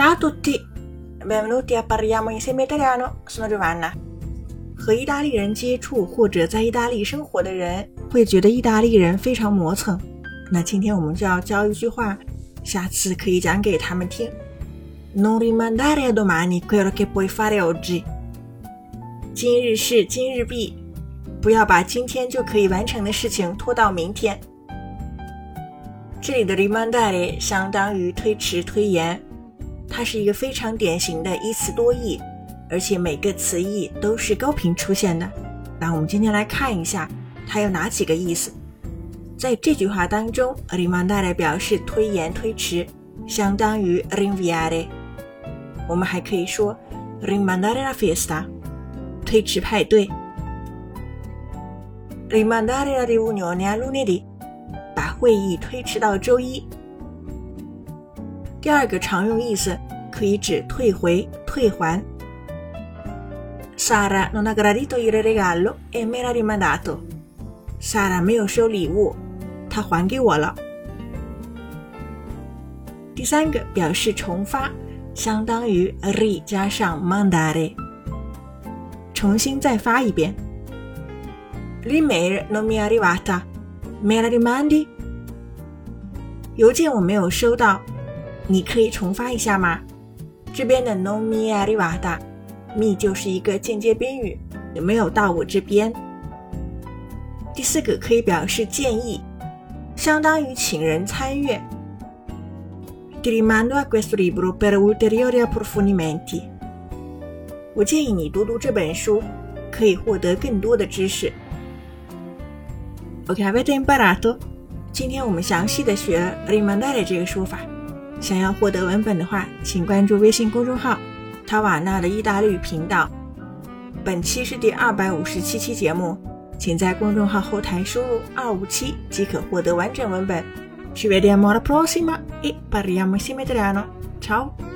Ciao a tutti, benvenuti a parliamo insieme italiano. Sono Giovanna. 和意大利人接触或者在意大利生活的人会觉得意大利人非常磨蹭。那今天我们就要教一句话，下次可以讲给他们听。Non rimandare domani quello che puoi fare oggi。今日事今日毕，不要把今天就可以完成的事情拖到明天。这里的 rimandare 相当于推迟、推延，它是一个非常典型的一词多义。而且每个词义都是高频出现的。那我们今天来看一下它有哪几个意思。在这句话当中，rimandare 表示推延、推迟，相当于 rinviare。我们还可以说 rimandare la festa，推迟派对；rimandare la riunione a lunedì，把会议推迟到周一。第二个常用意思可以指退回、退还。Sara non ha gradito il regalo e me l'ha rimandato. Sara 没有收礼物，她还给我了。第三个表示重发，相当于 re 加上 mandare，重新再发一遍。L'email non mi è arrivata, me la rimandi？邮件我没有收到，你可以重发一下吗？这边的 no mi arrivata。me 就是一个间接宾语，有没有到我这边？第四个可以表示建议，相当于请人参阅。Ti rimando a questo libro per ulteriori approfondimenti。我建议你读读这本书，可以获得更多的知识。Ok, avete imparato？今天我们详细的学 rimandare 这个说法。想要获得文本的话，请关注微信公众号。塔瓦纳的意大利语频道，本期是第二百五十七期节目，请在公众号后台输入二五七即可获得完整文本。Ci vediamo alla prossima e parliamo insieme italiano. Ciao!